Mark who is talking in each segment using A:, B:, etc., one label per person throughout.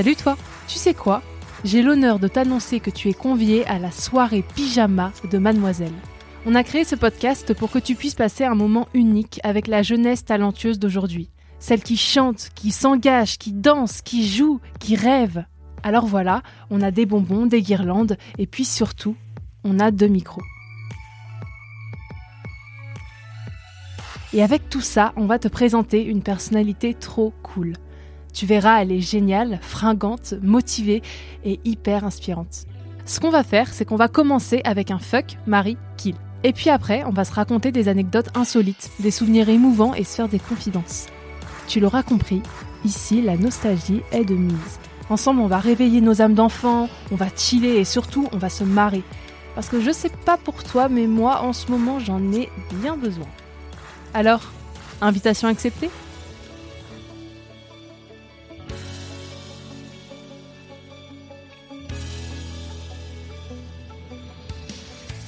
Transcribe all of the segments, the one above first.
A: Salut toi Tu sais quoi? J'ai l'honneur de t'annoncer que tu es convié à la soirée pyjama de Mademoiselle. On a créé ce podcast pour que tu puisses passer un moment unique avec la jeunesse talentueuse d'aujourd'hui. Celle qui chante, qui s'engage, qui danse, qui joue, qui rêve. Alors voilà, on a des bonbons, des guirlandes, et puis surtout, on a deux micros. Et avec tout ça, on va te présenter une personnalité trop cool. Tu verras, elle est géniale, fringante, motivée et hyper inspirante. Ce qu'on va faire, c'est qu'on va commencer avec un fuck, Marie, kill. Et puis après, on va se raconter des anecdotes insolites, des souvenirs émouvants et se faire des confidences. Tu l'auras compris, ici, la nostalgie est de mise. Ensemble, on va réveiller nos âmes d'enfants, on va chiller et surtout, on va se marrer. Parce que je sais pas pour toi, mais moi, en ce moment, j'en ai bien besoin. Alors, invitation acceptée?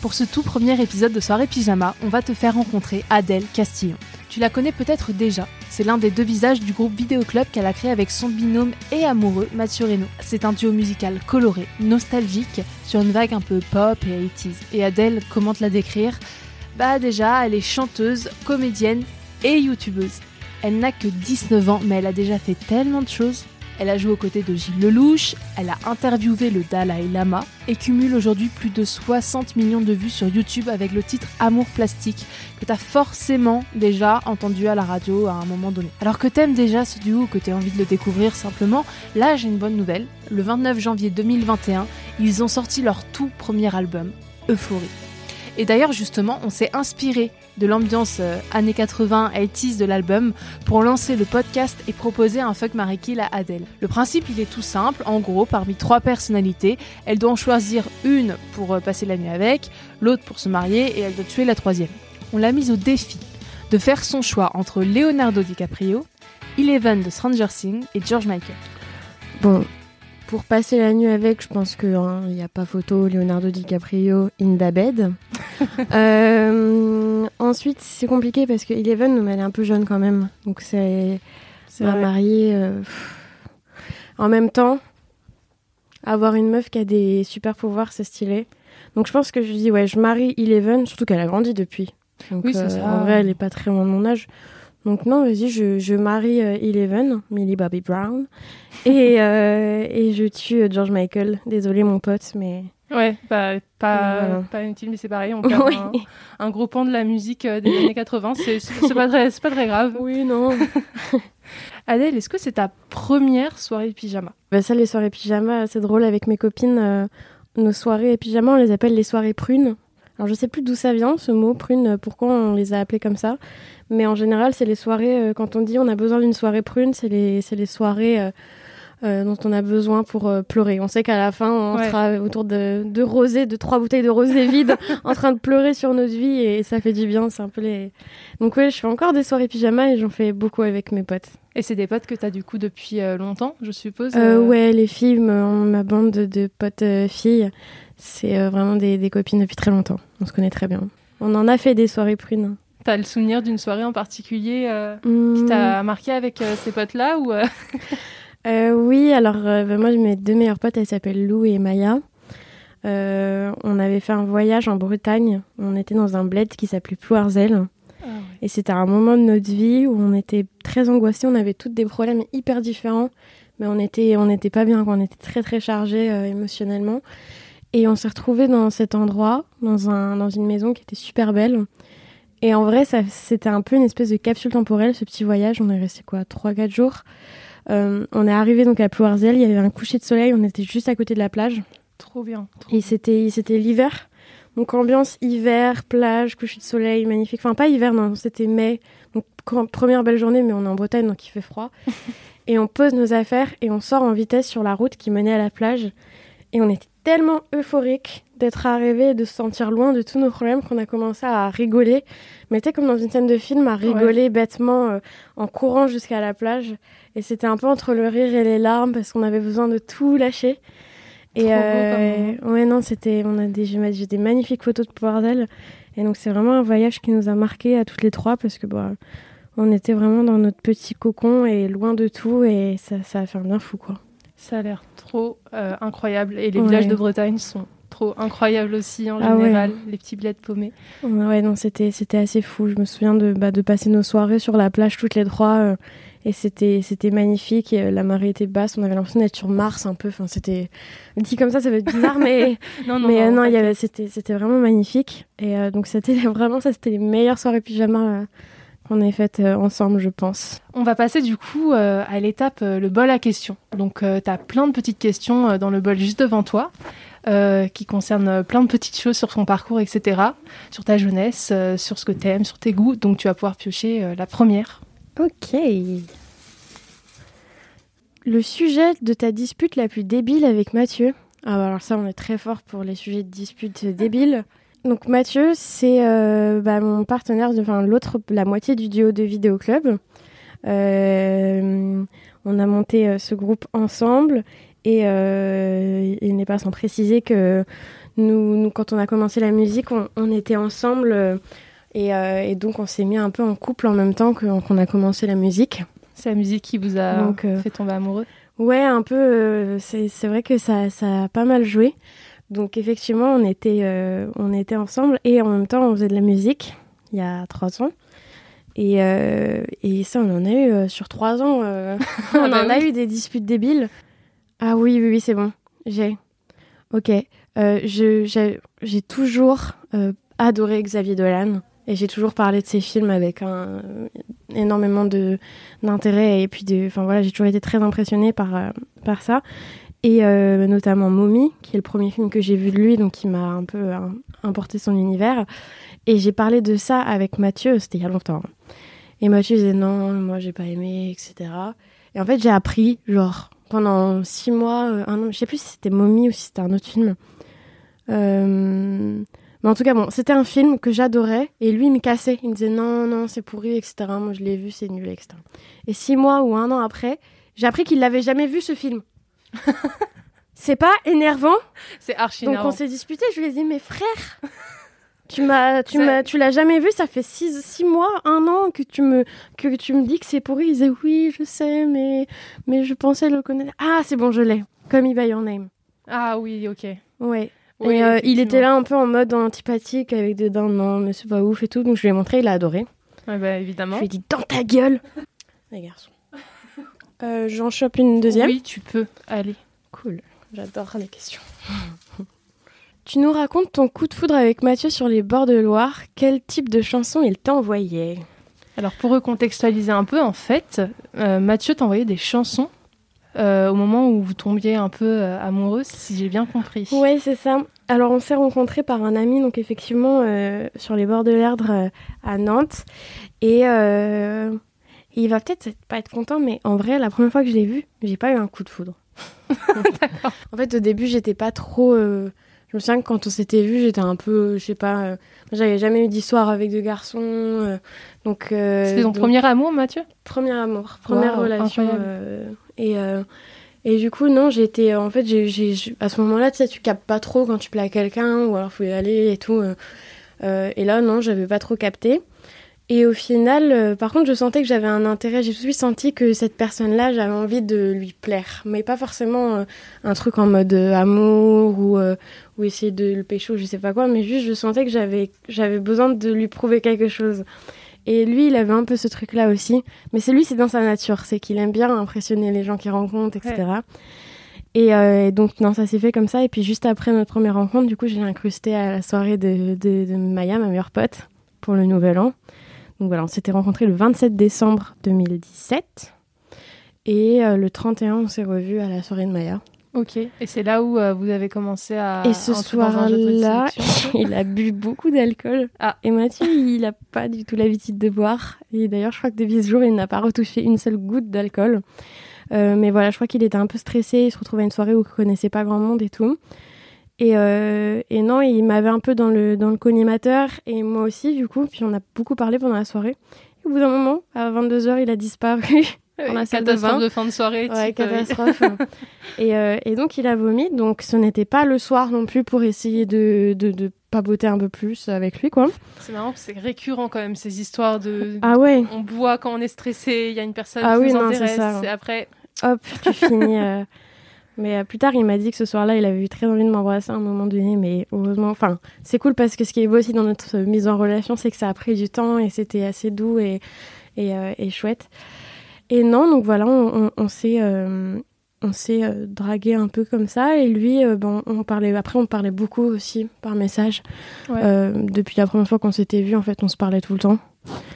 A: Pour ce tout premier épisode de Soirée Pyjama, on va te faire rencontrer Adèle Castillon. Tu la connais peut-être déjà, c'est l'un des deux visages du groupe Vidéo Club qu'elle a créé avec son binôme et amoureux Mathieu Reno. C'est un duo musical coloré, nostalgique, sur une vague un peu pop et 80s. Et Adèle, comment te la décrire? Bah déjà, elle est chanteuse, comédienne et youtubeuse. Elle n'a que 19 ans, mais elle a déjà fait tellement de choses. Elle a joué aux côtés de Gilles Lelouch, elle a interviewé le Dalai Lama et cumule aujourd'hui plus de 60 millions de vues sur YouTube avec le titre Amour plastique que tu as forcément déjà entendu à la radio à un moment donné. Alors que t'aimes déjà ce duo ou que tu as envie de le découvrir simplement, là j'ai une bonne nouvelle. Le 29 janvier 2021, ils ont sorti leur tout premier album, Euphorie. Et d'ailleurs, justement, on s'est inspiré de l'ambiance euh, années 80, 80s de l'album pour lancer le podcast et proposer un fuck Marie à Adèle. Le principe, il est tout simple. En gros, parmi trois personnalités, elle doit en choisir une pour euh, passer la nuit avec, l'autre pour se marier et elle doit tuer la troisième. On l'a mise au défi de faire son choix entre Leonardo DiCaprio, Eleven de Stranger Things et George Michael.
B: Bon, pour passer la nuit avec, je pense qu'il n'y a pas photo Leonardo DiCaprio in the bed. Euh, ensuite, c'est compliqué parce que Eleven, elle est un peu jeune quand même. Donc, c'est va marier. Euh, en même temps, avoir une meuf qui a des super pouvoirs, c'est stylé. Donc, je pense que je dis, ouais, je marie Eleven, surtout qu'elle a grandi depuis. Donc,
A: oui, c'est
B: euh,
A: ça.
B: En vrai, elle est pas très loin de mon âge. Donc non, vas-y, je, je marie euh, Eleven, Millie Bobby Brown, et, euh, et je tue euh, George Michael. Désolé mon pote, mais...
A: Ouais, bah, pas,
B: Voilà.
A: pas inutile, mais c'est pareil. On perd
B: Oui.
A: un, un gros pan de la musique euh, des années 80. C'est c'est pas, très- c'est pas très grave.
B: Oui, non.
A: Adèle, est-ce que c'est ta première soirée pyjama?
B: Bah ça, les soirées pyjama, c'est drôle avec mes copines. euh, nos soirées pyjama, on les appelle les soirées prunes. Alors je sais plus d'où ça vient, ce mot prune, euh, pourquoi on les a appelées comme ça. Mais en général, c'est les soirées, euh, quand on dit on a besoin d'une soirée prune, c'est les, les soirées euh, dont on a besoin pour euh, pleurer. On sait qu'à la fin, on
A: Ouais.
B: sera autour de, de rosé, de trois bouteilles de rosé vides, en train de pleurer sur notre vie et ça fait du bien. C'est un peu les. Donc ouais, je fais encore des soirées pyjama et j'en fais beaucoup avec mes potes.
A: Et c'est des potes que t'as du coup depuis euh, longtemps, je suppose
B: ouais, les filles, ma bande de, potes filles, c'est euh, vraiment des, des copines depuis très longtemps. On se connaît très bien. On en a fait des soirées prunes.
A: T'as le souvenir d'une soirée en particulier euh, qui
B: Hmm,
A: t'a marqué avec euh, ces potes-là ou euh,
B: Oui, alors bah, moi, mes deux meilleures potes, elles s'appellent Lou et Maya. On avait fait un voyage en Bretagne. On était dans un bled qui s'appelait Plouarzel. Et c'était un moment de notre vie où on était très angoissés. On avait toutes des problèmes hyper différents. Mais on était, on n'était pas bien. On était très, très chargés émotionnellement. Et on s'est retrouvés dans cet endroit, dans, un, dans une maison qui était super belle. Et en vrai, c'était un peu une espèce de capsule temporelle, ce petit voyage. On est resté quoi, 3-4 jours. Euh, on est arrivé donc à Plouarzel, il y avait un coucher de soleil, on était juste à côté de la plage.
C: Trop bien.
B: et c'était c'était l'hiver. Donc ambiance hiver, plage, coucher de soleil, magnifique. Enfin pas hiver, non, c'était mai. Donc première belle journée, mais on est en Bretagne, donc il fait froid. et on pose nos affaires et on sort en vitesse sur la route qui menait à la plage. Et on était tellement euphorique d'être arrivé et de se sentir loin de tous nos problèmes qu'on a commencé à rigoler. Mais tu comme dans une scène de film, à rigoler bêtement euh, en courant jusqu'à la plage. Et c'était un peu entre le rire et les larmes parce qu'on avait besoin de tout lâcher. Et euh, ouais, non, c'était, on a des, j'ai des magnifiques photos de Bordel. Et donc c'est vraiment un voyage qui nous a marqué à toutes les trois parce que bah, on était vraiment dans notre petit cocon et loin de tout et ça, ça a fait un bien fou quoi.
C: Ça a l'air trop euh, incroyable. Et les villages de Bretagne sont trop incroyables aussi en ah général, les petits bleds paumés.
B: Ouais, non, c'était, c'était assez fou. Je me souviens de, bah, de passer nos soirées sur la plage toutes les trois. Euh, et c'était, c'était magnifique. Et, euh, la marée était basse. On avait l'impression d'être sur Mars un peu. Enfin, c'était dit comme ça, ça va être bizarre, mais non, non, mais non, il y avait, c'était, c'était vraiment magnifique. Et donc c'était vraiment ça, c'était les meilleures soirées pyjama qu'on ait faites euh, ensemble, je pense.
C: On va passer du coup euh, à l'étape euh, le bol à questions. Donc tu as plein de petites questions dans le bol juste devant toi. qui concernent plein de petites choses sur ton parcours, etc. Sur ta jeunesse, sur ce que tu aimes, sur tes goûts. Donc tu vas pouvoir piocher la première.
B: Ok. Le sujet de ta dispute la plus débile avec Mathieu? Ah bah alors ça, on est très fort pour les sujets de dispute débiles. Donc Mathieu, c'est euh, bah, mon partenaire, enfin l'autre, la moitié du duo de Vidéo Club. Euh, on a monté euh, ce groupe ensemble et il n'est pas sans préciser que nous, quand on a commencé la musique, on, était ensemble et, donc on s'est mis un peu en couple en même temps qu'on a commencé la musique.
C: C'est la musique qui vous a fait tomber amoureux?
B: Ouais, un peu. c'est vrai que ça, ça a pas mal joué. Donc effectivement, on était, euh, on était ensemble et en même temps, on faisait de la musique il y a trois ans. Et, euh, et ça, on en a eu euh, sur trois ans. on en a eu des disputes débiles. Ah oui, oui, oui, c'est bon. J'ai. Ok. j'ai toujours adoré Xavier Dolan. Et j'ai toujours parlé de ses films avec un, énormément d'intérêt. Et puis, enfin voilà, j'ai toujours été très impressionnée par, par ça et euh, notamment Mommy, qui est le premier film que j'ai vu de lui, donc qui m'a un peu euh, importé son univers. Et j'ai parlé de ça avec Mathieu, c'était il y a longtemps. Et Mathieu disait non, moi j'ai pas aimé, etc. Et en fait, j'ai appris, genre, pendant six mois, euh, un an, je sais plus si c'était Mommy ou si c'était un autre film. Mais en tout cas, bon, c'était un film que j'adorais et lui, il me cassait. Il me disait non, non, c'est pourri, etc. Moi, je l'ai vu, c'est nul, etc. Et six mois ou un an après, j'ai appris qu'il l'avait jamais vu ce film. c'est pas énervant
C: C'est archi
B: Donc on s'est disputé, je lui ai dit, mais frère, tu m'as, tu m'as, tu l'as jamais vu, ça fait six, six mois, un an que tu me, que tu me dis que c'est pourri. Il disait, oui, je sais, mais, mais je pensais le connaître. Ah, c'est bon, je l'ai. Comme il by your name.
C: Ah oui, ok.
B: Ouais. et euh, il était là un peu en mode antipathique avec des dents, non, mais c'est pas ouf et tout. Donc je lui ai montré, il a adoré.
C: Ouais, bah évidemment. Je
B: lui ai dit, dans ta gueule Les garçons. Euh, j'en chope une deuxième
C: Oui, tu peux. Allez.
B: Cool. J'adore les questions. tu nous racontes ton coup de foudre avec Mathieu sur les bords de Loire. Quel type de chanson il t'envoyait?
C: Alors, pour recontextualiser un peu, en fait, euh, Mathieu t'envoyait des chansons euh, au moment où vous tombiez un peu amoureuse, si j'ai bien compris.
B: Oui, c'est ça. Alors, on s'est rencontrés par un ami, donc effectivement, sur les bords de l'Erdre à Nantes. Et il va peut-être pas être content, mais en vrai, la première fois que je l'ai vu, j'ai pas eu un coup de foudre. en fait, au début, j'étais pas trop. Euh, je me souviens que quand on s'était vu, j'étais un peu, je sais pas, euh, j'avais jamais eu d'histoire avec deux garçons, euh, donc.
C: C'était ton premier amour, Mathieu?
B: Premier amour, première relation. et et du coup, non, j'étais, en fait, j'ai, à ce moment-là, tu sais, tu captes pas trop quand tu plais à quelqu'un ou alors faut y aller et tout. et là, non, j'avais pas trop capté. Et au final, euh, par contre, je sentais que j'avais un intérêt. J'ai tout de suite senti que cette personne-là, j'avais envie de lui plaire. Mais pas forcément euh, un truc en mode euh, amour ou, ou essayer de le pécho, je sais pas quoi. Mais juste, je sentais que j'avais, j'avais besoin de lui prouver quelque chose. Et lui, il avait un peu ce truc-là aussi. Mais c'est lui, c'est dans sa nature. C'est qu'il aime bien impressionner les gens qu'il rencontre, etc. Et, donc, non, ça s'est fait comme ça. Et puis, juste après notre première rencontre, du coup, j'ai incrusté à la soirée de, de, de Maya, ma meilleure pote. pour le nouvel an. Donc voilà, on s'était rencontrés le 27 décembre 2017. Et le 31, on s'est revus à la soirée de Maya.
C: Ok, et c'est là où vous avez commencé à.
B: Et ce soir-là, il a bu beaucoup d'alcool. Ah. Et Mathieu, il n'a pas du tout l'habitude de boire. Et d'ailleurs, je crois que depuis ce jour, il n'a pas retouché une seule goutte d'alcool. Euh, mais voilà, je crois qu'il était un peu stressé. Il se retrouvait à une soirée où il connaissait pas grand monde et tout. Et, euh, et non, il m'avait un peu dans le, dans le collimateur et moi aussi, du coup. Puis on a beaucoup parlé pendant la soirée. Et au bout d'un moment, à 22h, il a disparu.
C: Catastrophe de, fin de soirée.
B: Ouais, euh, catastrophe. et, et, donc il a vomi. Donc ce n'était pas le soir non plus pour essayer de, de, de papoter un peu plus avec lui, quoi.
C: C'est marrant, c'est récurrent quand même ces histoires de.
B: Ah ouais.
C: On boit quand on est stressé. Il y a une personne
B: ah
C: qui
B: oui,
C: nous
B: non,
C: intéresse.
B: Ça.
C: Et après,
B: hop, tu finis. Euh. Mais euh, plus tard, il m'a dit que ce soir-là, il avait eu très envie de m'embrasser à un moment donné. Mais heureusement, enfin, c'est cool parce que ce qui est beau aussi dans notre mise en relation, c'est que ça a pris du temps et c'était assez doux et, et, euh, et, chouette. Et non, donc voilà, on, on, on s'est on s'est dragué un peu comme ça. Et lui bon on parlait après on parlait beaucoup aussi par message.
C: Ouais.
B: euh, depuis la première fois qu'on s'était vu en fait on se parlait tout le temps.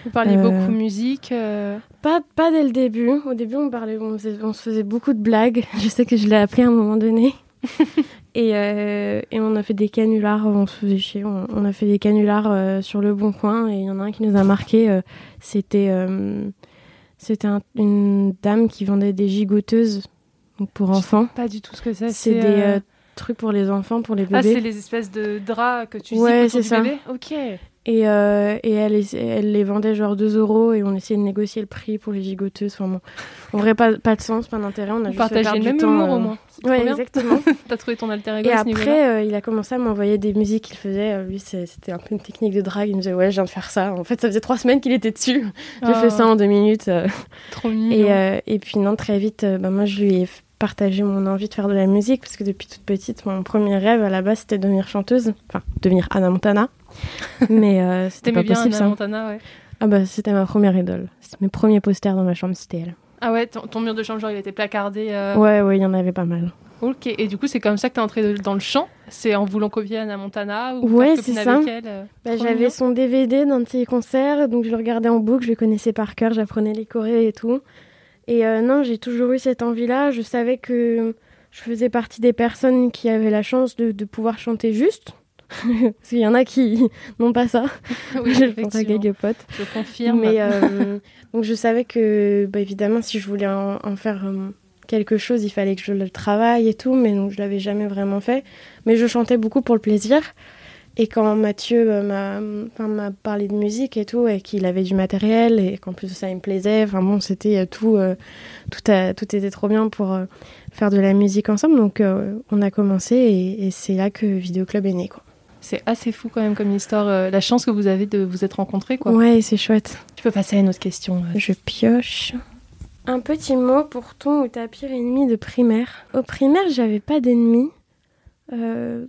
C: Vous parliez
B: Euh,
C: beaucoup musique. euh,
B: pas pas dès le début. Au début on parlait on, faisait- on se faisait beaucoup de blagues. Je sais que je l'ai appelé à un moment donné. Et, euh, et on a fait des canulars on se faisait chier. On, on a fait des canulars euh, sur le bon coin. Et il y en a un qui nous a marqué euh, c'était euh, c'était un- une dame qui vendait des gigoteuses donc pour enfants
C: Pas du tout ce que c'est.
B: c'est des
C: euh,
B: euh, trucs pour les enfants pour les
C: Ah,
B: bébés
C: c'est les espèces de draps que tu
B: Ouais, c'est ça.
C: bébé Ok.
B: Et, euh, et elle, elle les vendait genre 2 euros et on essayait de négocier le prix pour les gigoteuses. Enfin bon, en vrai, pas, pas de sens, pas d'intérêt. On a
C: Vous
B: juste perdu
C: le même
B: temps,
C: humour
B: euh.
C: au moins.
B: Ouais, exactement.
C: T'as trouvé ton alter ego
B: et
C: à ce niveau-là
B: après, euh, il a commencé à m'envoyer des musiques qu'il faisait. Lui, c'était un peu une technique de drague. Il me disait, ouais, je viens de faire ça. En fait, ça faisait trois semaines qu'il était dessus. J'ai
C: Ah,
B: fait ça en deux minutes.
C: Trop mignon.
B: Et, et puis, non, très vite, bah, moi, je lui ai partagé mon envie de faire de la musique parce que depuis toute petite, mon premier rêve à la base, c'était de devenir chanteuse. Enfin, devenir Anna Montana. Mais euh, c'était pas
C: bien
B: possible,
C: Anna
B: ça.
C: Montana, ouais.
B: Ah bah c'était ma première idole. C'était mes premiers posters dans ma chambre, c'était elle.
C: Ah ouais, ton, ton mur de chambre, genre, il était placardé. euh,
B: Ouais, ouais, il y en avait pas mal.
C: Ok, et du coup, c'est comme ça que t'es entrée dans le chant? C'est en voulant copier Anna Montana ou
B: Ouais, c'est ça.
C: euh,
B: Bah, J'avais son DVD d'un de ses concerts, donc je le regardais en boucle, je le connaissais par cœur, j'apprenais les chorés et tout. Et euh, non, j'ai toujours eu cette envie-là. Je savais que je faisais partie des personnes qui avaient la chance de, de pouvoir chanter juste. Parce qu'il y en a qui n'ont pas ça.
C: Oui,
B: je pense à quelques potes.
C: Je confirme.
B: Mais euh, donc je savais que, bah, évidemment, si je voulais en, en faire euh, quelque chose, il fallait que je le travaille et tout, mais donc je l'avais jamais vraiment fait. Mais je chantais beaucoup pour le plaisir. Et quand Mathieu euh, m'a parlé de musique et tout, et qu'il avait du matériel, et qu'en plus ça, il me plaisait, enfin bon, c'était euh, tout, euh, tout, a- tout était trop bien pour euh, faire de la musique ensemble. Donc euh, on a commencé, et, et c'est là que Vidéoclub est né. Quoi.
C: C'est assez fou quand même comme histoire. la chance que vous avez de vous être rencontrés, quoi.
B: Ouais, c'est chouette.
C: Tu peux passer à une autre question.
B: Je pioche. Un petit mot pour ton ou ta pire ennemie de primaire. Au primaire, j'avais pas d'ennemis. Euh,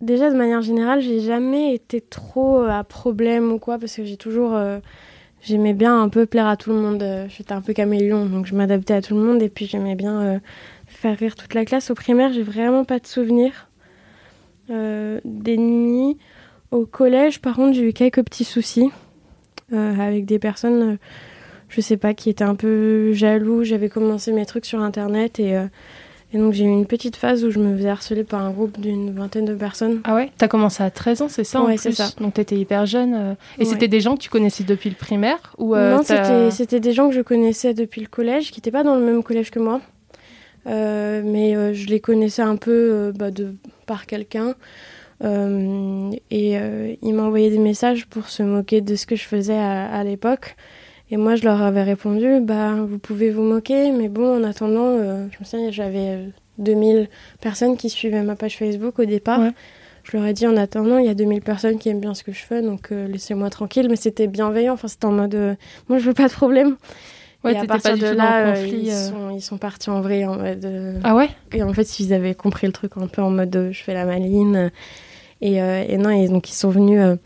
B: déjà, de manière générale, j'ai jamais été trop euh, à problème ou quoi, parce que j'ai toujours. euh, J'aimais bien un peu plaire à tout le monde. Euh, J'étais un peu caméléon, donc je m'adaptais à tout le monde et puis j'aimais bien faire rire toute la classe. Au primaire, j'ai vraiment pas de souvenirs d'ennemis. Au collège, par contre, j'ai eu quelques petits soucis avec des personnes, je sais pas, qui étaient un peu jaloux. J'avais commencé mes trucs sur internet et, et donc j'ai eu une petite phase où je me faisais harceler par un groupe d'une vingtaine de personnes.
C: Ah ouais? T'as commencé à 13 ans, c'est ça
B: Ouais, c'est ça.
C: Donc t'étais hyper jeune. euh. Et
B: Ouais.
C: c'était des gens que tu connaissais depuis le primaire ou euh,
B: non, c'était des gens que je connaissais depuis le collège, qui n'étaient pas dans le même collège que moi. Euh, mais euh, je les connaissais un peu bah, de, par quelqu'un. Et ils m'envoyaient des messages pour se moquer de ce que je faisais à, à l'époque. Et moi, je leur avais répondu, bah, vous pouvez vous moquer, mais bon, en attendant, euh, je me souviens, j'avais euh, 2000 personnes qui suivaient ma page Facebook au départ.
C: Ouais.
B: Je leur ai dit, en attendant, il y a 2000 personnes qui aiment bien ce que je fais, donc euh, laissez-moi tranquille. Mais c'était bienveillant, enfin, c'était en mode, euh, moi, je veux pas de problème.
C: Ouais,
B: et à partir
C: pas du
B: de
C: tout
B: là, euh,
C: conflit.
B: ils,
C: euh.
B: sont, ils sont partis en vrai, en mode... euh,
C: Ah ouais?
B: et en fait, ils avaient compris le truc un peu en mode euh, je fais la maline. Et, euh, et non, et donc ils sont venus euh,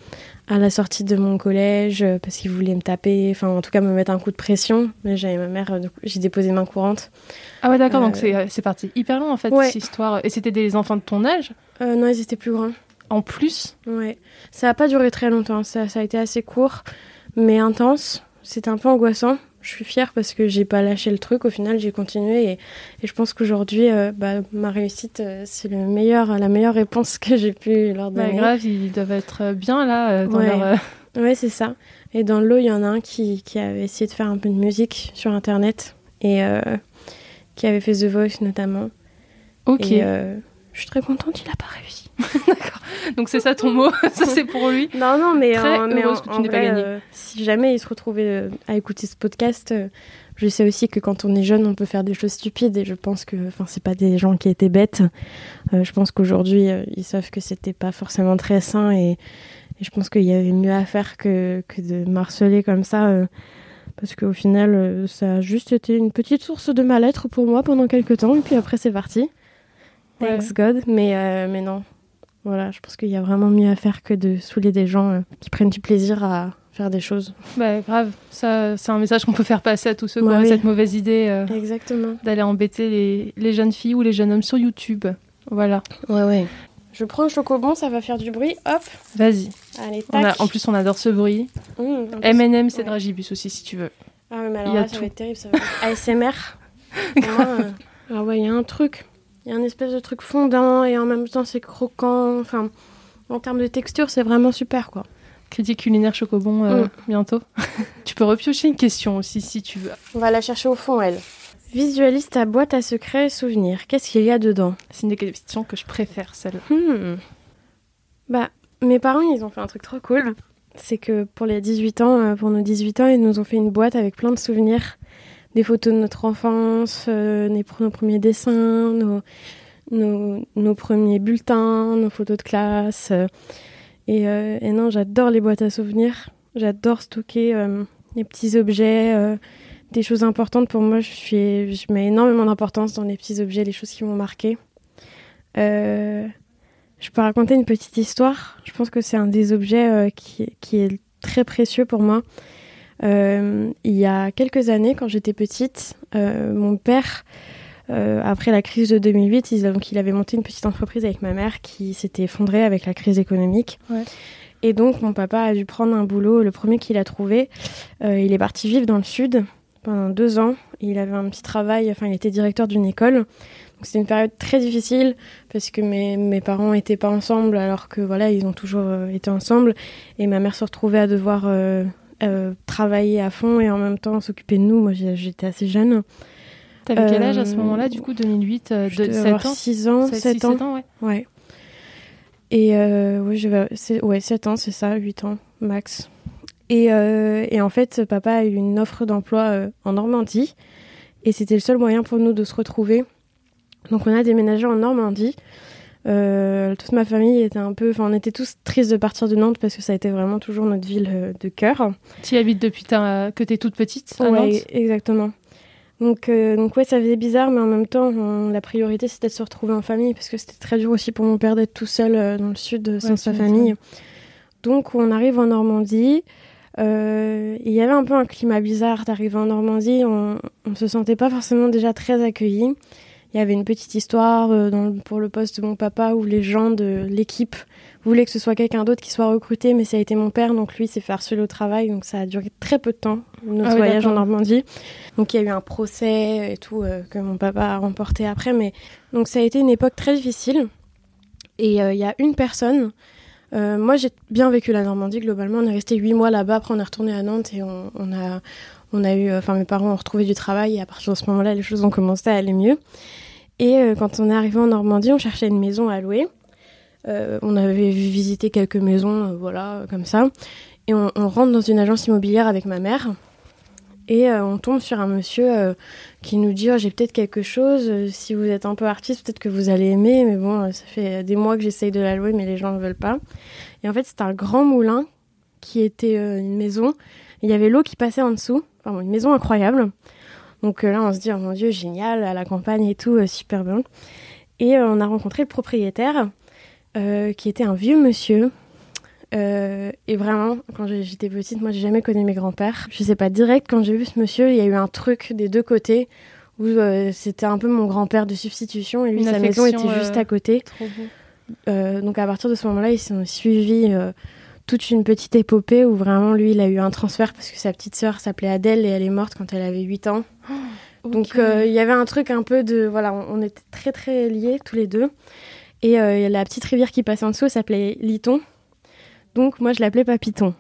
B: à la sortie de mon collège euh, parce qu'ils voulaient me taper, enfin en tout cas me mettre un coup de pression. Mais j'avais ma mère, euh, j'ai déposé main courante.
C: Ah ouais, d'accord, donc
B: Euh,
C: c'est c'est parti hyper loin en fait,
B: ouais.
C: cette histoire. Et c'était des enfants de ton âge?
B: Euh, non, ils étaient plus grands.
C: en plus?
B: Ouais. Ça n'a pas duré très longtemps. Ça, ça a été assez court, mais intense. C'était un peu angoissant. Je suis fière parce que j'ai pas lâché le truc. Au final, j'ai continué et, et, je pense qu'aujourd'hui, euh, bah, ma réussite, euh, c'est le meilleur, la meilleure réponse que j'ai pu leur donner.
C: Bah, grave, ils doivent être bien là euh, dans
B: ouais.
C: leur.
B: Ouais, c'est ça. Et dans le lot, il y en a un qui, qui, avait essayé de faire un peu de musique sur Internet et qui avait fait The Voice notamment.
C: Ok.
B: Et, je suis très contente, il n'a pas réussi.
C: D'accord. Donc c'est ça ton mot, ça c'est pour lui.
B: Non, non, mais,
C: Très
B: en, mais en,
C: que tu
B: en
C: pas gagné.
B: euh, si jamais il se retrouvait euh, à écouter ce podcast, euh, je sais aussi que quand on est jeune, on peut faire des choses stupides et je pense que, enfin, c'est pas des gens qui étaient bêtes. Je pense qu'aujourd'hui, ils savent que c'était pas forcément très sain et, et je pense qu'il y avait mieux à faire que, que de marceler comme ça. parce qu'au final, ça a juste été une petite source de mal-être pour moi pendant quelques temps et puis après c'est parti.
C: Ouais.
B: Thanks God. Mais, euh, mais non. Voilà, je pense qu'il y a vraiment mieux à faire que de saouler des gens euh, qui prennent du plaisir à faire des choses.
C: Bah grave, ça c'est un message qu'on peut faire passer à tous ceux qui
B: Bah
C: ont cette mauvaise idée euh,
B: Exactement.
C: d'aller embêter les, les jeunes filles ou les jeunes hommes sur YouTube. Voilà,
B: Ouais, ouais. Je prends le chocobon, ça va faire du bruit. Hop,
C: vas-y.
B: allez,
C: On
B: tac.
C: a- en plus on adore ce bruit.
B: Mmh,
C: M&M, c'est
B: ouais.
C: Dragibus aussi si tu veux.
B: Ah mais
C: Il
B: alors
C: y a
B: là, ça
C: tout.
B: va être terrible. Ça va être ASMR. Moi, euh, Ah ouais, il y a un truc. Il y a un espèce de truc fondant et en même temps c'est croquant. Enfin, en termes de texture, c'est vraiment super, quoi.
C: Critique culinaire Chocobon euh,
B: Mm.
C: bientôt. tu peux repiocher une question aussi si tu veux.
B: On va la chercher au fond, elle. Visualise ta boîte à secrets et souvenirs. Qu'est-ce qu'il y a dedans?
C: C'est une des questions que je préfère, celle.
B: Hmm. Bah, mes parents, ils ont fait un truc trop cool. C'est que pour les 18 ans, euh, pour nos 18 ans, ils nous ont fait une boîte avec plein de souvenirs. Des photos de notre enfance, euh, nos, premiers dessins, nos, nos, premiers bulletins, nos photos de classe. euh. et, euh, et non, j'adore les boîtes à souvenirs. J'adore stocker les petits objets, des choses importantes pour moi. Je, mets énormément d'importance dans les petits objets, les choses qui m'ont marqué. Je peux raconter une petite histoire. Je pense que c'est un des objets qui, qui est très précieux pour moi. Euh, il y a quelques années, quand j'étais petite, euh, mon père, euh, après la crise de 2008, il, donc il avait monté une petite entreprise avec ma mère qui s'était effondrée avec la crise économique.
C: Ouais.
B: Et donc mon papa a dû prendre un boulot, le premier qu'il a trouvé. Euh, il est parti vivre dans le sud pendant deux ans. Il avait un petit travail, enfin il était directeur d'une école. Donc c'était une période très difficile parce que mes, mes parents n'étaient pas ensemble alors que voilà ils ont toujours euh, été ensemble et ma mère se retrouvait à devoir euh, euh, travailler à fond et en même temps s'occuper de nous. Moi j'étais assez jeune.
C: T'avais quel âge à
B: Euh,
C: ce moment-là, du coup, 2008 euh,
B: Je
C: de,
B: devais
C: 7
B: avoir
C: ans
B: 6 ans,
C: 7,
B: 7 ans.
C: ouais.
B: Ouais. Et euh, oui, j'avais c'est- ouais, 7 ans, c'est ça, 8 ans max. Et, euh, et en fait, papa a eu une offre d'emploi euh, en Normandie. Et c'était le seul moyen pour nous de se retrouver. Donc on a déménagé en Normandie. Euh, toute ma famille était un peu... Enfin, on était tous tristes de partir de Nantes parce que ça a été vraiment toujours notre ville euh, de cœur.
C: Tu y habites depuis ta- que t'es toute petite à
B: Ouais,
C: Nantes
B: exactement. Donc, euh, donc ouais, ça faisait bizarre, mais en même temps, on- la priorité c'était de se retrouver en famille parce que c'était très dur aussi pour mon père d'être tout seul euh, dans le sud sans
C: Ouais,
B: sa famille. Donc on arrive en Normandie. Il y avait un peu un climat bizarre d'arriver en Normandie. On, on se sentait pas forcément déjà très accueillis. Il y avait une petite histoire euh, dans pour le poste de mon papa où les gens de l'équipe voulaient que ce soit quelqu'un d'autre qui soit recruté, mais ça a été mon père, donc lui s'est fait harceler au travail, donc ça a duré très peu de temps, notre
C: Ah oui,
B: voyage en. Normandie. Donc il y a eu un procès et tout euh, que mon papa a remporté après, mais donc ça a été une époque très difficile. Et euh, il y a une personne, moi j'ai bien vécu la Normandie globalement, on est resté huit mois là-bas, après on est retourné à Nantes et on, on a, on a eu, enfin mes parents ont retrouvé du travail et à partir de ce moment-là les choses ont commencé à aller mieux. Et euh, quand on est arrivé en Normandie, on cherchait une maison à louer. Euh, on avait visité quelques maisons, euh, voilà, comme ça. Et on, rentre dans une agence immobilière avec ma mère. Et euh, on tombe sur un monsieur euh, qui nous dit oh, J'ai peut-être quelque chose. euh, si vous êtes un peu artiste, peut-être que vous allez aimer. Mais bon, euh, ça fait des mois que j'essaye de la louer, mais les gens ne veulent pas. Et en fait, c'était un grand moulin qui était euh, une maison. Il y avait l'eau qui passait en dessous. Enfin, une maison incroyable. Donc euh, là, on se dit Oh mon Dieu, génial, à la campagne et tout, euh, super bien. Et euh, on a rencontré le propriétaire, qui était un vieux monsieur. Euh, et vraiment, quand j'étais petite, moi j'ai jamais connu mes grands-pères. Je sais pas, direct quand j'ai vu ce monsieur, il y a eu un truc des deux côtés où euh, c'était un peu mon grand-père de substitution et lui
C: Une
B: sa maison était juste
C: euh,
B: à côté.
C: Trop beau.
B: donc à partir de ce moment-là, ils sont suivis toute une petite épopée où vraiment lui, il a eu un transfert parce que sa petite sœur s'appelait Adèle et elle est morte quand elle avait 8 ans. Oh, donc il y avait un truc un peu de voilà, on, était très très liés tous les deux. Et la petite rivière qui passait en dessous s'appelait Liton. Donc moi je l'appelais Papiton.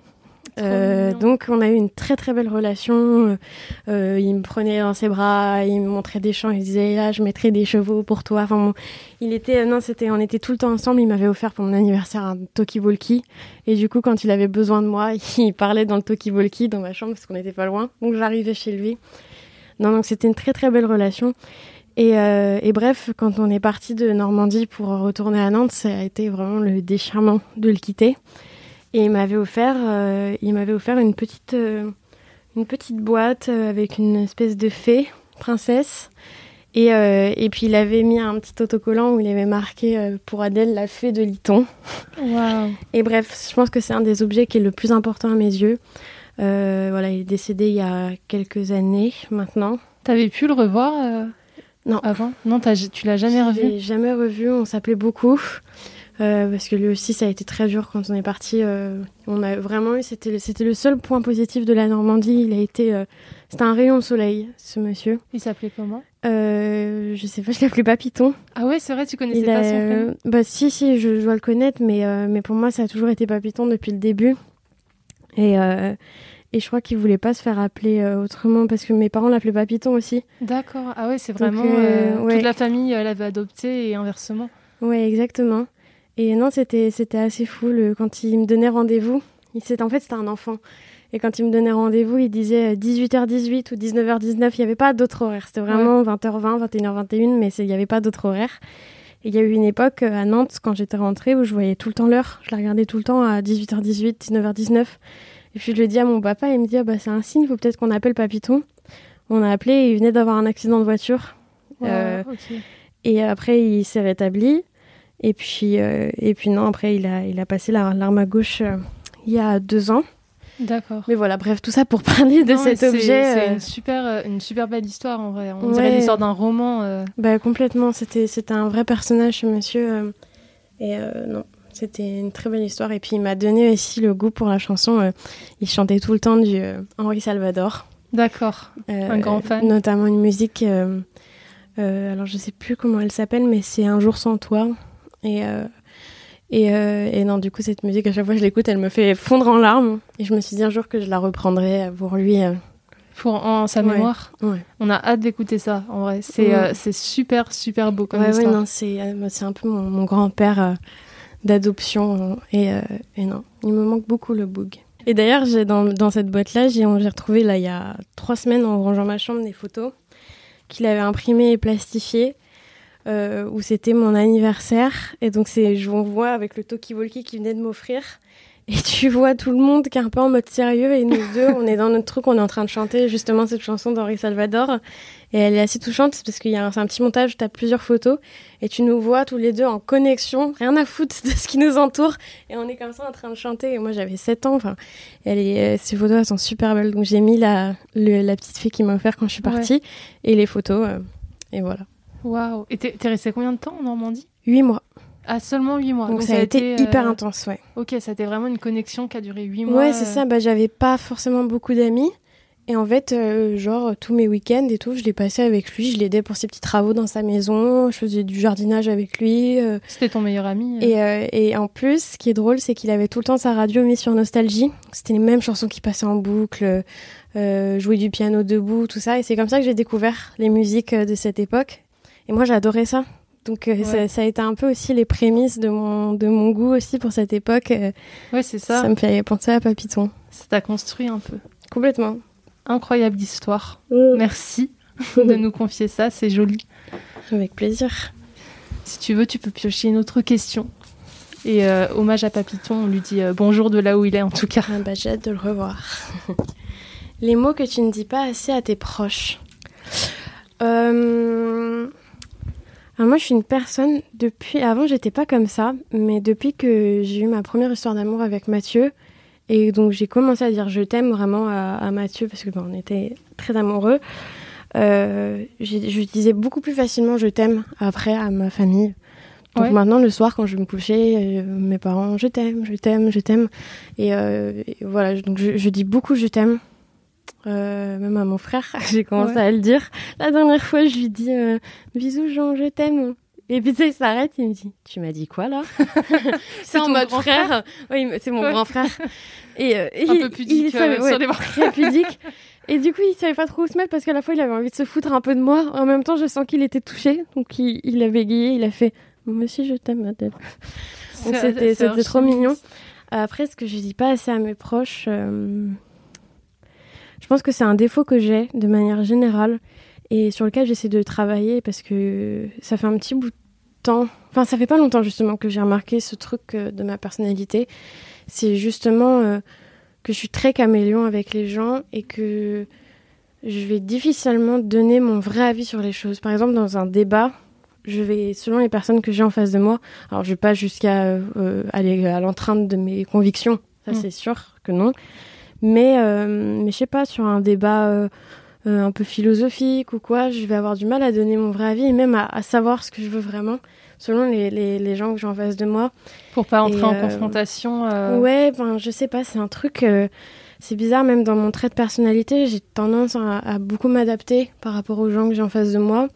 B: Euh, donc on a eu une très très belle relation. Euh, il me prenait dans ses bras, il me montrait des champs, il disait là je mettrai des chevaux pour toi. Enfin il était non c'était on était tout le temps ensemble. Il m'avait offert pour mon anniversaire un talkie-walkie et du coup quand il avait besoin de moi, il parlait dans le talkie-walkie dans ma chambre parce qu'on n'était pas loin. Donc j'arrivais chez lui. Non donc c'était une très très belle relation. Et, euh, et, bref, quand on est parti de Normandie pour retourner à Nantes, ça a été vraiment le déchirement de le quitter. Et il m'avait offert, euh, il m'avait offert une petite, euh, une petite boîte euh, avec une espèce de fée, princesse. Et, et puis il avait mis un petit autocollant où il avait marqué pour Adèle la fée de Liton.
C: Wow.
B: Et bref, je pense que c'est un des objets qui est le plus important à mes yeux. voilà, il est décédé il y a quelques années maintenant.
C: T'avais pu le revoir
B: Non.
C: Avant? Non, tu l'as jamais revu?
B: jamais revu, on s'appelait beaucoup. Euh, parce que lui aussi, ça a été très dur quand on est parti. Euh, on a vraiment eu, c'était, le seul point positif de la Normandie. Il a été, euh, c'était un rayon de soleil, ce monsieur.
C: Il s'appelait comment?
B: Je sais pas, je l'appelais pas Python.
C: Ah ouais, c'est vrai, tu connaissais pas son prénom?
B: Bah si, si, je, dois le connaître, mais mais pour moi, ça a toujours été Papyton depuis le début. Et et je crois qu'il voulait pas se faire appeler autrement parce que mes parents l'appelaient Papyton aussi.
C: D'accord. Ah ouais, c'est vraiment toute la famille l'avait adopté et inversement.
B: Ouais, exactement. Et non, c'était c'était assez fou quand il me donnait rendez-vous. en fait c'était un enfant. Et quand il me donnait rendez-vous, il disait 18h18 ou 19h19. Il n'y avait pas d'autre horaire. C'était vraiment 20h20, 21h21, mais il n'y avait pas d'autre horaire. Et il y a eu une époque euh, à Nantes, quand j'étais rentrée, où je voyais tout le temps l'heure. Je la regardais tout le temps à 18h18, 19h19. Et puis je ai dit à mon papa, il me dit ah bah, c'est un signe, il faut peut-être qu'on appelle Papiton. On a appelé, il venait d'avoir un accident de voiture.
C: Euh,
B: et après, il s'est rétabli. Et puis, euh, et puis non, après, il a, il a passé l'arme à gauche euh, il y a deux ans.
C: D'accord.
B: Mais voilà, bref, tout ça pour parler de cet objet.
C: C'est euh, une super, une super belle histoire en vrai. On dirait l'histoire d'un roman.
B: Bah complètement. C'était, c'était un vrai personnage, ce monsieur. et non, c'était une très belle histoire. Et puis il m'a donné aussi le goût pour la chanson. il chantait tout le temps du Henri Salvador.
C: D'accord. un grand fan.
B: Notamment une musique. alors je sais plus comment elle s'appelle, mais c'est Un jour sans toi. Et, euh, et, euh, et, non, du coup, cette musique, à chaque fois que je l'écoute, elle me fait fondre en larmes. Et je me suis dit un jour que je la reprendrai pour lui. Euh.
C: Pour, en sa mémoire
B: ouais.
C: On a hâte d'écouter ça, en vrai. C'est super, super beau comme histoire.
B: Ouais, non, c'est un peu mon, mon grand-père d'adoption. Et, et, non, il me manque beaucoup le boug. Et d'ailleurs, dans, dans cette boîte-là, j'ai retrouvé, là, il y a trois semaines, en rangeant ma chambre, des photos qu'il avait imprimées et plastifiées euh, où c'était mon anniversaire. Et donc, c'est, je vous vois avec le Toki Volki qui venait de m'offrir. Et tu vois tout le monde qui est un peu en mode sérieux. Et nous deux, on est dans notre truc, on est en train de chanter justement cette chanson d'Henri Salvador. Et elle est assez touchante parce qu'il y a un, un petit montage tu as plusieurs photos. Et tu nous vois tous les deux en connexion, rien à foutre de ce qui nous entoure. Et on est comme ça en train de chanter. Et moi, j'avais 7 ans. Enfin, elle est, euh, ces photos, elles sont super belles. Donc, j'ai mis la, la petite fille qui m'a offert quand je suis partie. Et les photos. Euh, et voilà.
C: Waouh Et t'es resté combien de temps en Normandie?
B: Huit mois.
C: Ah, seulement huit mois.
B: Donc, ça, a été, hyper euh, intense, ouais.
C: Ok, ça a été vraiment une connexion qui a duré huit mois.
B: Ouais, c'est ça. Bah, j'avais pas forcément beaucoup d'amis. Et en fait, euh, genre, tous mes week-ends et tout, je les passais avec lui. Je l'aidais pour ses petits travaux dans sa maison. Je faisais du jardinage avec lui. Euh.
C: C'était ton meilleur ami
B: et, et, en plus, ce qui est drôle, c'est qu'il avait tout le temps sa radio mise sur Nostalgie. C'était les mêmes chansons qui passaient en boucle. jouer du piano debout, tout ça. Et c'est comme ça que j'ai découvert les musiques de cette époque. Et moi, j'adorais ça. Donc euh, ça, a été un peu aussi les prémices de mon, de mon goût aussi pour cette époque. Euh.
C: Ouais, c'est ça.
B: Ça me fait penser à Papiton.
C: Ça t'a construit un peu.
B: Complètement.
C: Incroyable histoire. Mm. Merci de nous confier ça, c'est joli.
B: Avec plaisir.
C: Si tu veux, tu peux piocher une autre question. Et euh, hommage à Papiton, on lui dit bonjour de là où il est en tout cas.
B: Ah bah, J'ai hâte de le revoir. Les mots que tu ne dis pas assez à tes proches. Euh moi, je suis une personne depuis. Avant, j'étais pas comme ça, mais depuis que j'ai eu ma première histoire d'amour avec Mathieu, et donc j'ai commencé à dire je t'aime vraiment à, Mathieu parce que on était très amoureux. Euh, je disais beaucoup plus facilement je t'aime après à ma famille. Donc maintenant, le soir, quand je vais me coucher, mes parents, je t'aime, je t'aime, je t'aime. Et, voilà, donc je, dis beaucoup je t'aime. Même à mon frère, j'ai commencé à le dire. La dernière fois, je lui dis bisous Jean, je t'aime. Et puis sais, il s'arrête, il me dit Tu m'as dit quoi là C'est en mode frère. Oui, c'est mon grand frère.
C: Et, euh, un peu pudique euh, sur les
B: Très pudique. Et du coup, il savait pas trop où se mettre parce qu'à la fois, il avait envie de se foutre un peu de moi. En même temps, je sens qu'il était touché. Donc, il, il a bégayé, il a fait Monsieur, je t'aime, Adèle. C'était trop mignon. Après, ce que je dis pas assez à mes proches, euh, je pense que c'est un défaut que j'ai de manière générale et sur lequel j'essaie de travailler parce que ça fait un petit bout de temps, enfin ça fait pas longtemps justement que j'ai remarqué ce truc euh, de ma personnalité. C'est justement euh, que je suis très caméléon avec les gens et que je vais difficilement donner mon vrai avis sur les choses. Par exemple, dans un débat, je vais, selon les personnes que j'ai en face de moi, alors je vais pas jusqu'à euh, aller à l'entrainte de mes convictions, ça mm. c'est sûr que non. Mais, mais je sais pas, sur un débat euh, un peu philosophique ou quoi, je vais avoir du mal à donner mon vrai avis et même à, savoir ce que je veux vraiment selon les, les, gens que j'ai en face de moi.
C: Pour pas entrer en euh, confrontation. Euh...
B: Ouais, ben je sais pas, c'est un truc. Euh, c'est bizarre, même dans mon trait de personnalité, j'ai tendance à, beaucoup m'adapter par rapport aux gens que j'ai en face de moi.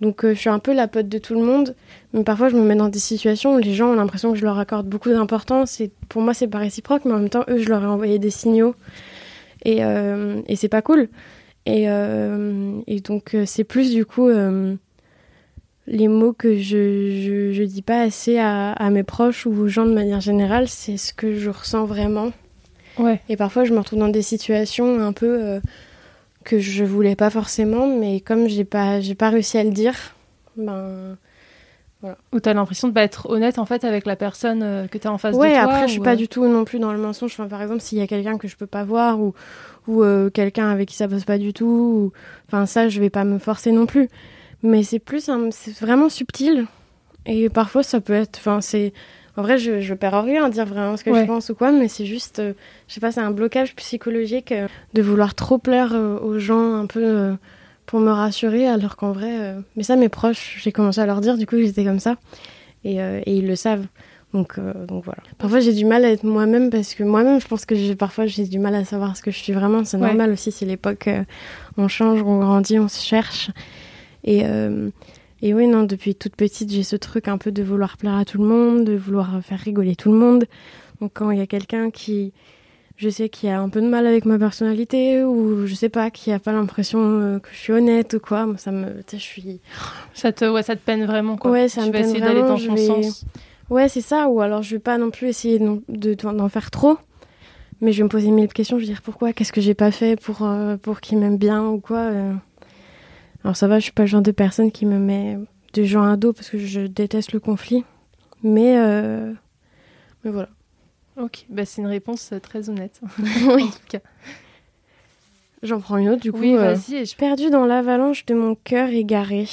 B: Donc je suis un peu la pote de tout le monde, mais parfois je me mets dans des situations où les gens ont l'impression que je leur accorde beaucoup d'importance. Et pour moi c'est pas réciproque, mais en même temps eux je leur ai envoyé des signaux et, et c'est pas cool. Et, euh, et donc, euh, c'est plus du coup euh, les mots que je, je, je, dis pas assez à, à, mes proches ou aux gens de manière générale, c'est ce que je ressens vraiment.
C: Ouais.
B: Et parfois, je me retrouve dans des situations un peu que je voulais pas forcément, mais comme j'ai pas, j'ai pas réussi à le dire, ben. Voilà.
C: Ou t'as l'impression de pas être honnête en fait avec la personne que tu as en face
B: de toi.
C: Ouais,
B: après je suis pas du tout non plus dans le mensonge. Enfin, par exemple, s'il y a quelqu'un que je peux pas voir ou, ou euh, quelqu'un avec qui ça passe pas du tout. Enfin, ça, je vais pas me forcer non plus. Mais c'est plus, c'est vraiment subtil. Et parfois, ça peut être. Enfin, c'est. En vrai, je, je perds rien à dire vraiment ce que je pense ou quoi, mais c'est juste, euh, je sais pas, c'est un blocage psychologique euh, de vouloir trop plaire aux gens un peu pour me rassurer, alors qu'en vrai, mais ça, mes proches, j'ai commencé à leur dire, du coup, j'étais comme ça, et, et, ils le savent. Donc, euh, donc voilà. Parfois j'ai du mal à être moi-même parce que moi-même je pense que j'ai parfois j'ai du mal à savoir ce que je suis vraiment. C'est normal aussi, c'est l'époque, euh, on change, on grandit, on se cherche. Et, euh, et oui, non, depuis toute petite j'ai ce truc un peu de vouloir plaire à tout le monde, de vouloir faire rigoler tout le monde. Donc quand il y a quelqu'un qui, je sais, qui a un peu de mal avec ma personnalité ou je sais pas, qui a pas l'impression que je suis honnête ou quoi, moi, ça me, tu sais, je suis.
C: Ça te, ouais, ça te peine vraiment quoi.
B: Ouais, ça
C: tu
B: me peine
C: essayer d'aller dans ton sens.
B: Ouais, c'est ça. Ou alors, je vais pas non plus essayer d'en faire trop. Mais je vais me poser mille questions. Je vais dire pourquoi? Qu'est-ce que j'ai pas fait pour, euh, pour qu'il m'aime bien ou quoi euh? Alors, ça va, je suis pas le genre de personne qui me met des gens à dos parce que je déteste le conflit. Mais, euh, mais voilà.
C: Ok, bah, c'est une réponse très honnête.
B: oui. en tout cas. J'en prends une autre du coup.
C: Oui, vas-y.
B: Je... Perdu dans l'avalanche de mon cœur égaré.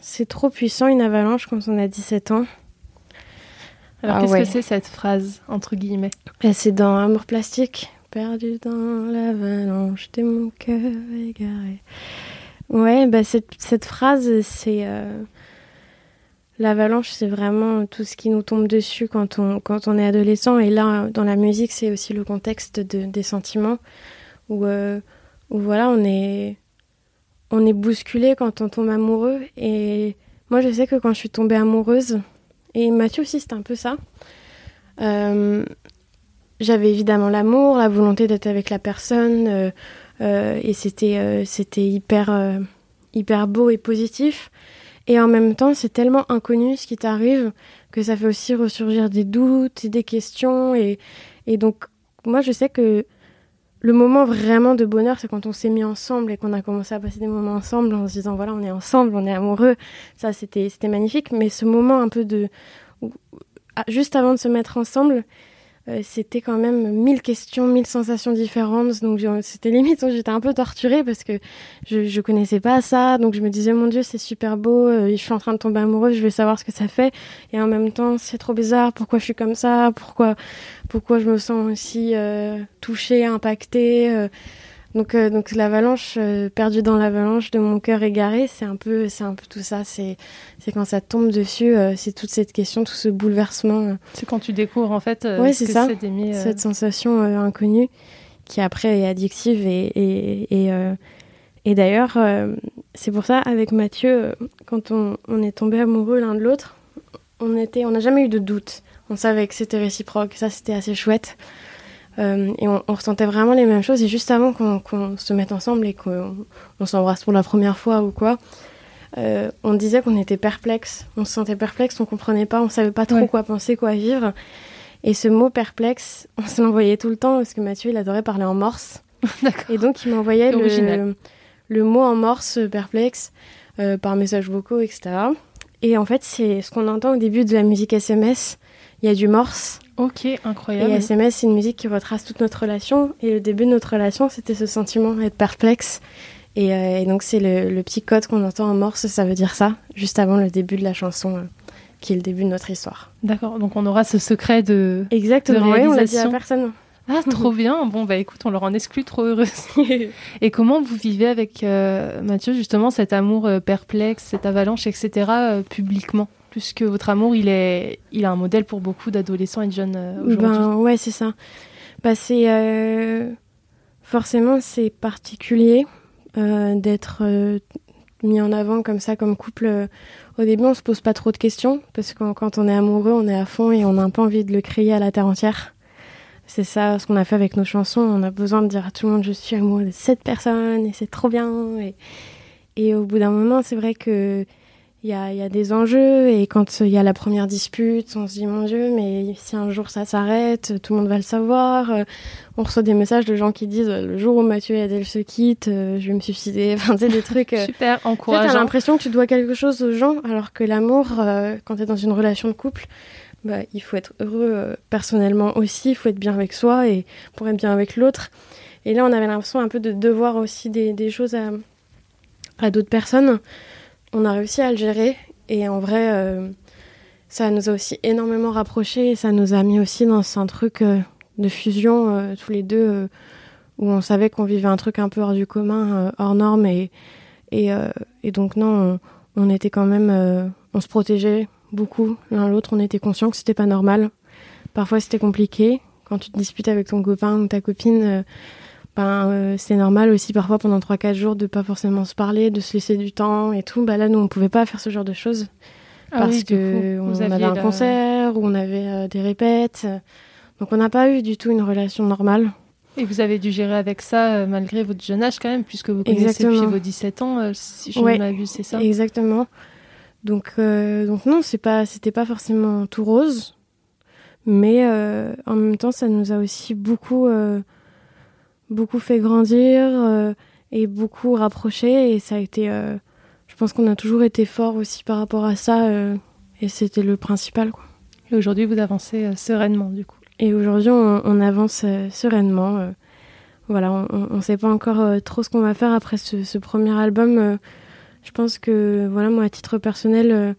B: C'est trop puissant une avalanche quand on a 17 ans.
C: Alors, ah qu'est-ce que c'est cette phrase, entre guillemets?
B: C'est dans Amour plastique. Perdu dans l'avalanche de mon cœur égaré. Ouais, bah cette, cette phrase, c'est. Euh, l'avalanche, c'est vraiment tout ce qui nous tombe dessus quand on, quand on est adolescent. Et là, dans la musique, c'est aussi le contexte de, des sentiments où, euh, où voilà, on est, on est bousculé quand on tombe amoureux. Et moi, je sais que quand je suis tombée amoureuse, et Mathieu aussi, c'était un peu ça. Euh, j'avais évidemment l'amour, la volonté d'être avec la personne, euh, et c'était c'était hyper, hyper beau et positif. Et en même temps, c'est tellement inconnu ce qui t'arrive que ça fait aussi ressurgir des doutes et des questions. Et, donc, moi, je sais que le moment vraiment de bonheur, c'est quand on s'est mis ensemble et qu'on a commencé à passer des moments ensemble en se disant voilà, on est ensemble, on est amoureux. Ça, c'était magnifique. Mais ce moment un peu de juste avant de se mettre ensemble, euh, c'était quand même mille questions, mille sensations différentes. Donc c'était limite, j'étais un peu torturée parce que je, je connaissais pas ça. Donc je me disais, mon Dieu, c'est super beau, euh, je suis en train de tomber amoureuse, je vais savoir ce que ça fait. Et en même temps, c'est trop bizarre, pourquoi je suis comme ça, pourquoi, pourquoi je me sens aussi euh, touchée, impactée. Donc, euh, donc l'avalanche, euh, perdu dans l'avalanche de mon cœur égaré, c'est un peu, c'est un peu tout ça. C'est, c'est quand ça tombe dessus, euh, c'est toute cette question, tout ce bouleversement.
C: C'est quand tu découvres en fait.
B: c'est ça. Cette sensation inconnue qui après est addictive et et, et, et d'ailleurs, c'est pour ça avec Mathieu, quand on, on est tombé amoureux l'un de l'autre, on était, on n'a jamais eu de doute. On savait que c'était réciproque. Ça, c'était assez chouette. Euh, et on, ressentait vraiment les mêmes choses. Et juste avant qu'on se mette ensemble et qu'on s'embrasse pour la première fois ou quoi, euh, on disait qu'on était perplexe. On se sentait perplexe, on comprenait pas, on savait pas trop quoi penser, quoi vivre. Et ce mot perplexe, on se l'envoyait tout le temps parce que Mathieu, il adorait parler en morse. et donc, il m'envoyait le, le, mot en morse perplexe euh, par messages vocaux, etc. Et en fait, c'est ce qu'on entend au début de la musique SMS. Il y a du morse.
C: Ok, incroyable.
B: Et SMS, c'est une musique qui retrace toute notre relation. Et le début de notre relation, c'était ce sentiment d'être perplexe. Et, euh, donc, c'est le, petit code qu'on entend en morse, ça veut dire ça, juste avant le début de la chanson, euh, qui est le début de notre histoire.
C: D'accord, donc on aura ce secret de.
B: Exactement, oui, on l'a dit à personne.
C: Ah, trop bien. Bon, bah écoute, on leur en exclut trop heureuse. Et comment vous vivez avec euh, Mathieu, justement, cet amour perplexe, cette avalanche, etc., publiquement? Puisque votre amour, il est, il a un modèle pour beaucoup d'adolescents et de jeunes euh, aujourd'hui.
B: Ben ouais, c'est ça. Bah c'est euh, forcément c'est particulier euh, d'être mis en avant comme ça, comme couple. Au début, on se pose pas trop de questions parce que quand on est amoureux, on est à fond et on n'a pas envie de le crier à la terre entière. C'est ça ce qu'on a fait avec nos chansons. On a besoin de dire à tout le monde je suis amoureux de cette personne et c'est trop bien. Et, et au bout d'un moment, c'est vrai que il y a, y a, des enjeux et quand il y a la première dispute, on se dit mon Dieu, mais si un jour ça s'arrête, tout le monde va le savoir. Euh, on reçoit des messages de gens qui disent le jour où Mathieu et Adèle se quittent, euh, je vais me suicider. Enfin, c'est des trucs
C: euh, super encourageants.
B: T'as l'impression que tu dois quelque chose aux gens, alors que l'amour, quand t'es dans une relation de couple, bah, il faut être heureux personnellement aussi, il faut être bien avec soi et pour être bien avec l'autre. Et là, on avait l'impression un peu de devoir aussi des, des choses à, à d'autres personnes on a réussi à le gérer. Et en vrai, euh, ça nous a aussi énormément rapprochés. Et ça nous a mis aussi dans un truc euh, de fusion, euh, tous les deux, où on savait qu'on vivait un truc un peu hors du commun, hors norme. Et, donc, non, on, était quand même. on se protégeait beaucoup l'un l'autre. On était conscient que c'était pas normal. Parfois, c'était compliqué. Quand tu te disputes avec ton copain ou ta copine ben, euh, c'est normal aussi parfois pendant 3-4 jours de pas forcément se parler, de se laisser du temps et tout. Bah là, nous, on pouvait pas faire ce genre de choses ah parce que on avait un concert ou on avait euh, des répètes. Donc, on n'a pas eu du tout une relation normale.
C: Et vous avez dû gérer avec ça euh, malgré votre jeune âge quand même, puisque vous connaissez depuis vos 17 ans, si je ne m'abuse, c'est ça?
B: Exactement. Donc, donc non, c'est pas, c'était pas forcément tout rose, mais en même temps, ça nous a aussi beaucoup beaucoup fait grandir euh, et beaucoup rapproché. Et ça a été. Euh, je pense qu'on a toujours été fort aussi par rapport à ça. Euh, et c'était le principal. Quoi.
C: Et aujourd'hui, vous avancez sereinement, du coup.
B: Et aujourd'hui, on, avance sereinement. voilà, on ne sait pas encore trop ce qu'on va faire après ce, premier album. je pense que, voilà, moi, à titre personnel,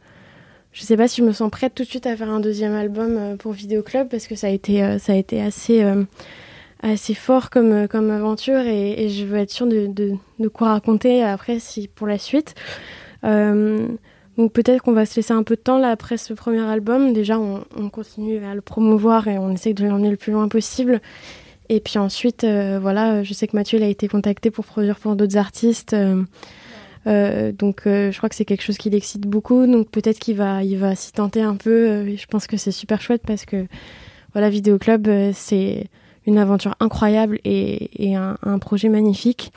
B: je sais pas si je me sens prête tout de suite à faire un deuxième album pour Vidéo Club parce que ça a été, ça a été assez assez fort comme, euh, comme aventure et, je veux être sûre de, de, quoi raconter après si, pour la suite. Euh, donc peut-être qu'on va se laisser un peu de temps là après ce premier album. Déjà, on, on continue à le promouvoir et on essaie de l'emmener le plus loin possible. Et puis ensuite, euh, voilà, je sais que Mathieu a été contacté pour produire pour d'autres artistes. Donc je crois que c'est quelque chose qui l'excite beaucoup. Donc peut-être qu'il va, il va s'y tenter un peu. je pense que c'est super chouette parce que voilà, Vidéo Club, c'est une aventure incroyable et, un, projet magnifique.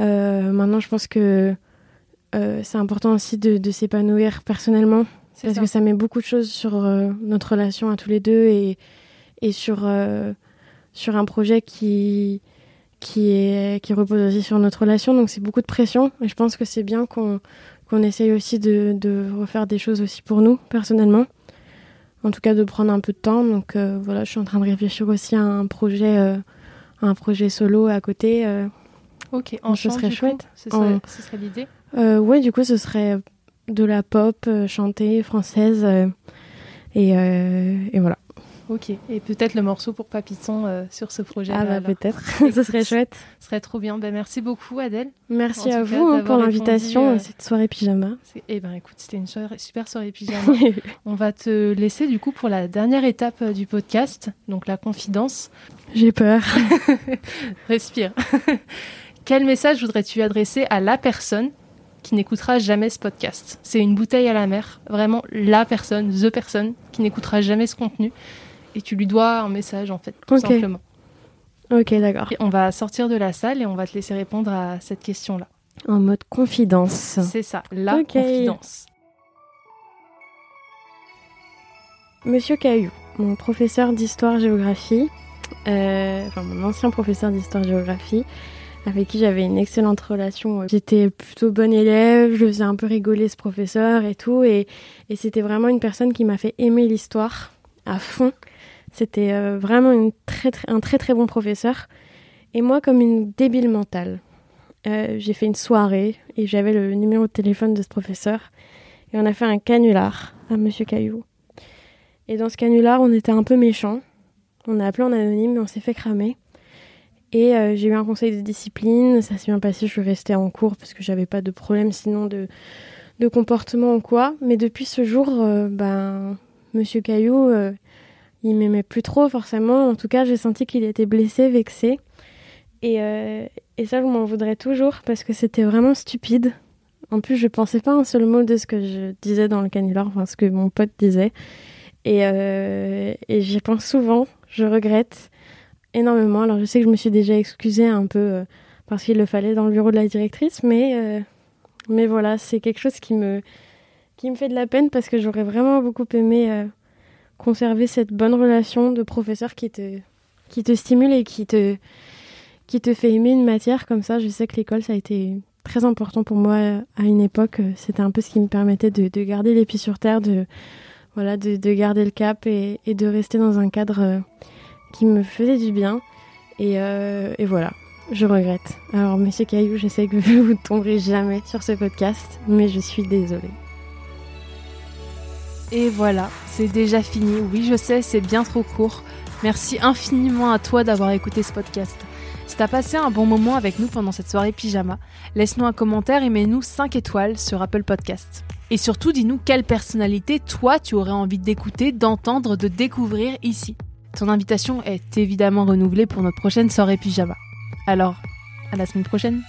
B: Euh, maintenant, je pense que euh, c'est important aussi de, s'épanouir personnellement parce que ça met beaucoup de choses sur euh, notre relation à tous les deux et, et sur, sur un projet qui, qui, est, qui repose aussi sur notre relation. Donc, c'est beaucoup de pression et je pense que c'est bien qu'on qu'on essaye aussi de, de refaire des choses aussi pour nous personnellement en tout cas de prendre un peu de temps. Donc euh, voilà, je suis en train de réfléchir aussi à un projet, euh, un projet solo à côté. Euh.
C: ok, en ce serait chouette. ce serait, l'idée.
B: ouais, du coup, ce serait de la pop chantée française et, et, voilà.
C: Ok, et peut-être le morceau pour Papiton euh, sur ce projet.
B: Ah bah peut-être, ce serait chouette.
C: Ce serait trop bien. Ben, merci beaucoup Adèle.
B: Merci à vous hein, pour l'invitation à euh, cette soirée pyjama.
C: Eh ben écoute, c'était une super soirée pyjama. On va te laisser du coup pour la dernière étape euh, du podcast, donc la confidence.
B: J'ai peur.
C: Respire. Quel message voudrais-tu adresser à la personne qui n'écoutera jamais ce podcast? C'est une bouteille à la mer, vraiment la personne, the personne qui n'écoutera jamais ce contenu et tu lui dois un message en fait, tout simplement.
B: Ok, d'accord.
C: On va sortir de la salle et on va te laisser répondre à cette question-là.
B: En mode confidence.
C: C'est ça, la confidence.
B: Monsieur Caillou, mon professeur d'histoire-géographie, euh, enfin mon ancien professeur d'histoire-géographie, avec qui j'avais une excellente relation. J'étais plutôt bonne élève, je faisais un peu rigoler ce professeur et tout, et, et c'était vraiment une personne qui m'a fait aimer l'histoire à fond. C'était euh, vraiment un très très bon professeur. Et moi, comme une débile mentale, euh, j'ai fait une soirée et j'avais le numéro de téléphone de ce professeur. Et on a fait un canular à Monsieur Caillou. Et dans ce canular, on était un peu méchants. On a appelé en anonyme et on s'est fait cramer. Et euh, j'ai eu un conseil de discipline. Ça s'est bien passé. Je suis restée en cours parce que j'avais pas de problème sinon de, de comportement ou quoi. Mais depuis ce jour, ben, Monsieur Caillou, il m'aimait plus trop forcément. En tout cas, j'ai senti qu'il était blessé, vexé. Et, euh, et ça, je m'en voudrais toujours parce que c'était vraiment stupide. En plus, je pensais pas un seul mot de ce que je disais dans le canular, enfin ce que mon pote disait. Et, euh, et j'y pense souvent, je regrette énormément. Alors je sais que je me suis déjà excusée un peu euh, parce qu'il le fallait dans le bureau de la directrice, mais, mais voilà, c'est quelque chose qui me, qui me fait de la peine parce que j'aurais vraiment beaucoup aimé conserver cette bonne relation de professeur qui te, stimule et qui te, fait aimer une matière comme ça. Je sais que l'école, ça a été très important pour moi à une époque. C'était un peu ce qui me permettait de, de garder les pieds sur terre, de, voilà, de, de garder le cap et, et, de rester dans un cadre euh, qui me faisait du bien. Et, euh, et voilà, je regrette. Alors, monsieur Caillou, je sais que vous ne tomberez jamais sur ce podcast, mais je suis désolée.
C: Et voilà, c'est déjà fini. Oui, je sais, c'est bien trop court. Merci infiniment à toi d'avoir écouté ce podcast. Si t'as passé un bon moment avec nous pendant cette soirée pyjama, laisse-nous un commentaire et mets-nous 5 étoiles sur Apple Podcast. Et surtout, dis-nous quelle personnalité toi tu aurais envie d'écouter, d'entendre, de découvrir ici. Ton invitation est évidemment renouvelée pour notre prochaine soirée pyjama. Alors, à la semaine prochaine